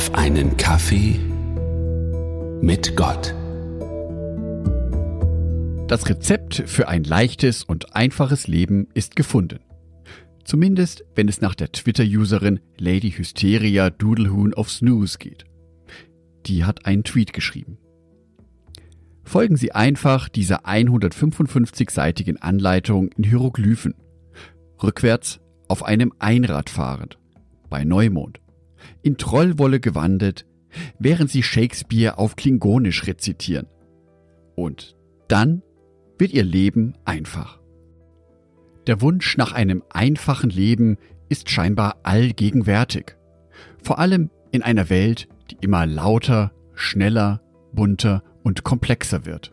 auf einen Kaffee mit Gott. Das Rezept für ein leichtes und einfaches Leben ist gefunden. Zumindest, wenn es nach der Twitter-Userin Lady Hysteria Doodlehoon of Snooze geht. Die hat einen Tweet geschrieben. Folgen Sie einfach dieser 155-seitigen Anleitung in Hieroglyphen. Rückwärts auf einem Einrad fahrend. Bei Neumond. In Trollwolle gewandet, während Sie Shakespeare auf Klingonisch rezitieren. Und dann wird Ihr Leben einfach. Der Wunsch nach einem einfachen Leben ist scheinbar allgegenwärtig. Vor allem in einer Welt, die immer lauter, schneller, bunter und komplexer wird.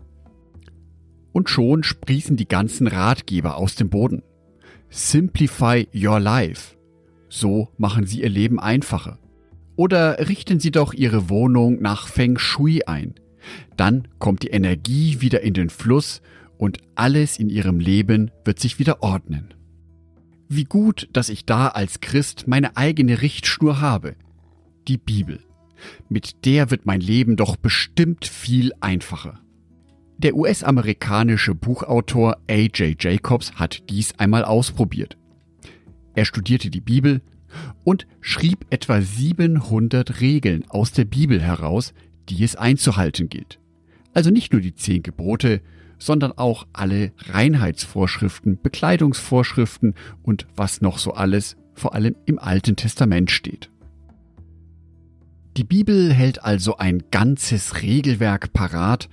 Und schon sprießen die ganzen Ratgeber aus dem Boden. Simplify your life. So machen Sie Ihr Leben einfacher. Oder richten Sie doch Ihre Wohnung nach Feng Shui ein. Dann kommt die Energie wieder in den Fluss und alles in Ihrem Leben wird sich wieder ordnen. Wie gut, dass ich da als Christ meine eigene Richtschnur habe. Die Bibel. Mit der wird mein Leben doch bestimmt viel einfacher. Der US-amerikanische Buchautor A.J. Jacobs hat dies einmal ausprobiert. Er studierte die Bibel und schrieb etwa 700 Regeln aus der Bibel heraus, die es einzuhalten gilt. Also nicht nur die zehn Gebote, sondern auch alle Reinheitsvorschriften, Bekleidungsvorschriften und was noch so alles vor allem im Alten Testament steht. Die Bibel hält also ein ganzes Regelwerk parat,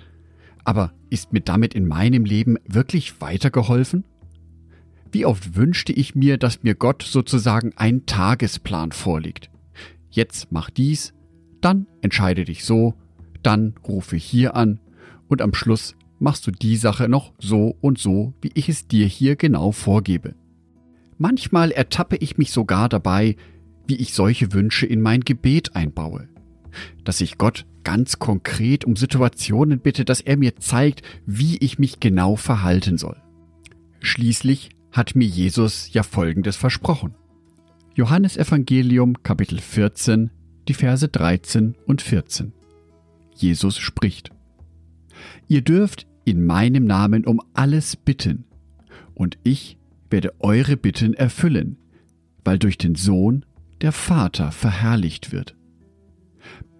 aber ist mir damit in meinem Leben wirklich weitergeholfen? Wie oft wünschte ich mir, dass mir Gott sozusagen ein Tagesplan vorlegt. Jetzt mach dies, dann entscheide dich so, dann rufe hier an und am Schluss machst du die Sache noch so und so, wie ich es dir hier genau vorgebe. Manchmal ertappe ich mich sogar dabei, wie ich solche Wünsche in mein Gebet einbaue dass ich Gott ganz konkret um Situationen bitte, dass er mir zeigt, wie ich mich genau verhalten soll. Schließlich hat mir Jesus ja Folgendes versprochen. Johannes Evangelium Kapitel 14, die Verse 13 und 14. Jesus spricht. Ihr dürft in meinem Namen um alles bitten, und ich werde eure Bitten erfüllen, weil durch den Sohn der Vater verherrlicht wird.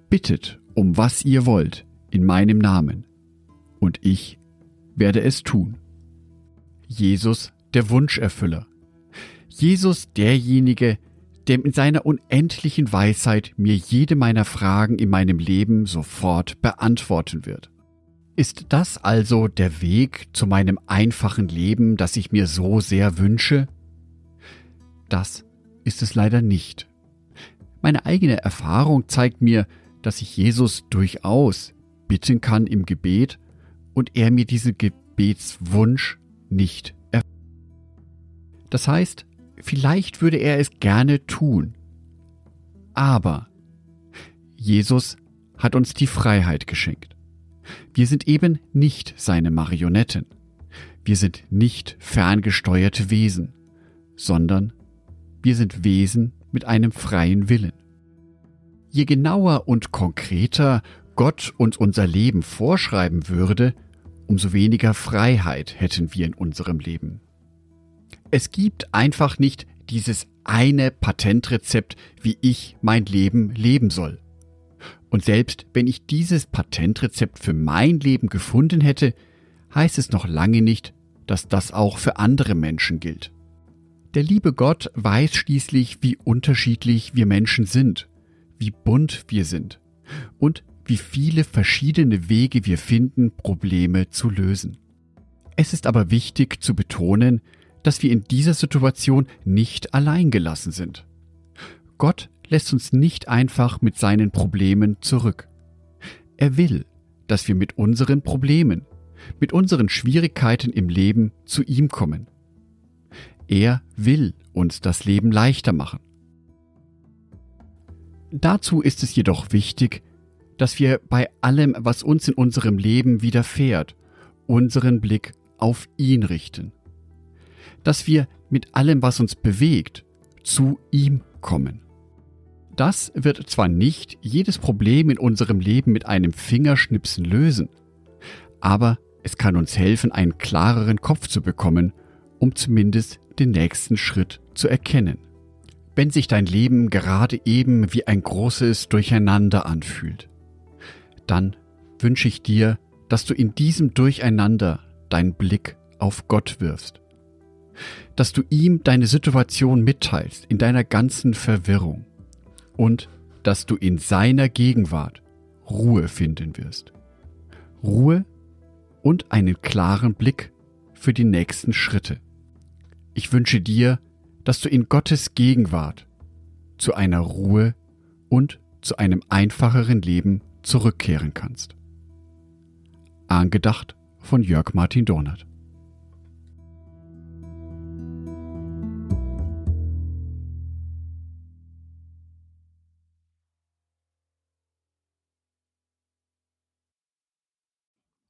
Bittet um was ihr wollt in meinem Namen, und ich werde es tun. Jesus, der Wunscherfüller. Jesus, derjenige, der in seiner unendlichen Weisheit mir jede meiner Fragen in meinem Leben sofort beantworten wird. Ist das also der Weg zu meinem einfachen Leben, das ich mir so sehr wünsche? Das ist es leider nicht. Meine eigene Erfahrung zeigt mir, dass ich Jesus durchaus bitten kann im Gebet und er mir diesen Gebetswunsch nicht. Das heißt, vielleicht würde er es gerne tun, aber Jesus hat uns die Freiheit geschenkt. Wir sind eben nicht seine Marionetten. Wir sind nicht ferngesteuerte Wesen, sondern wir sind Wesen mit einem freien Willen. Je genauer und konkreter Gott uns unser Leben vorschreiben würde, umso weniger Freiheit hätten wir in unserem Leben. Es gibt einfach nicht dieses eine Patentrezept, wie ich mein Leben leben soll. Und selbst wenn ich dieses Patentrezept für mein Leben gefunden hätte, heißt es noch lange nicht, dass das auch für andere Menschen gilt. Der liebe Gott weiß schließlich, wie unterschiedlich wir Menschen sind wie bunt wir sind und wie viele verschiedene Wege wir finden, Probleme zu lösen. Es ist aber wichtig zu betonen, dass wir in dieser Situation nicht allein gelassen sind. Gott lässt uns nicht einfach mit seinen Problemen zurück. Er will, dass wir mit unseren Problemen, mit unseren Schwierigkeiten im Leben zu ihm kommen. Er will uns das Leben leichter machen. Dazu ist es jedoch wichtig, dass wir bei allem, was uns in unserem Leben widerfährt, unseren Blick auf ihn richten. Dass wir mit allem, was uns bewegt, zu ihm kommen. Das wird zwar nicht jedes Problem in unserem Leben mit einem Fingerschnipsen lösen, aber es kann uns helfen, einen klareren Kopf zu bekommen, um zumindest den nächsten Schritt zu erkennen. Wenn sich dein Leben gerade eben wie ein großes Durcheinander anfühlt, dann wünsche ich dir, dass du in diesem Durcheinander deinen Blick auf Gott wirfst. Dass du ihm deine Situation mitteilst in deiner ganzen Verwirrung und dass du in seiner Gegenwart Ruhe finden wirst. Ruhe und einen klaren Blick für die nächsten Schritte. Ich wünsche dir, dass du in Gottes Gegenwart zu einer Ruhe und zu einem einfacheren Leben zurückkehren kannst. Angedacht von Jörg Martin Dornert.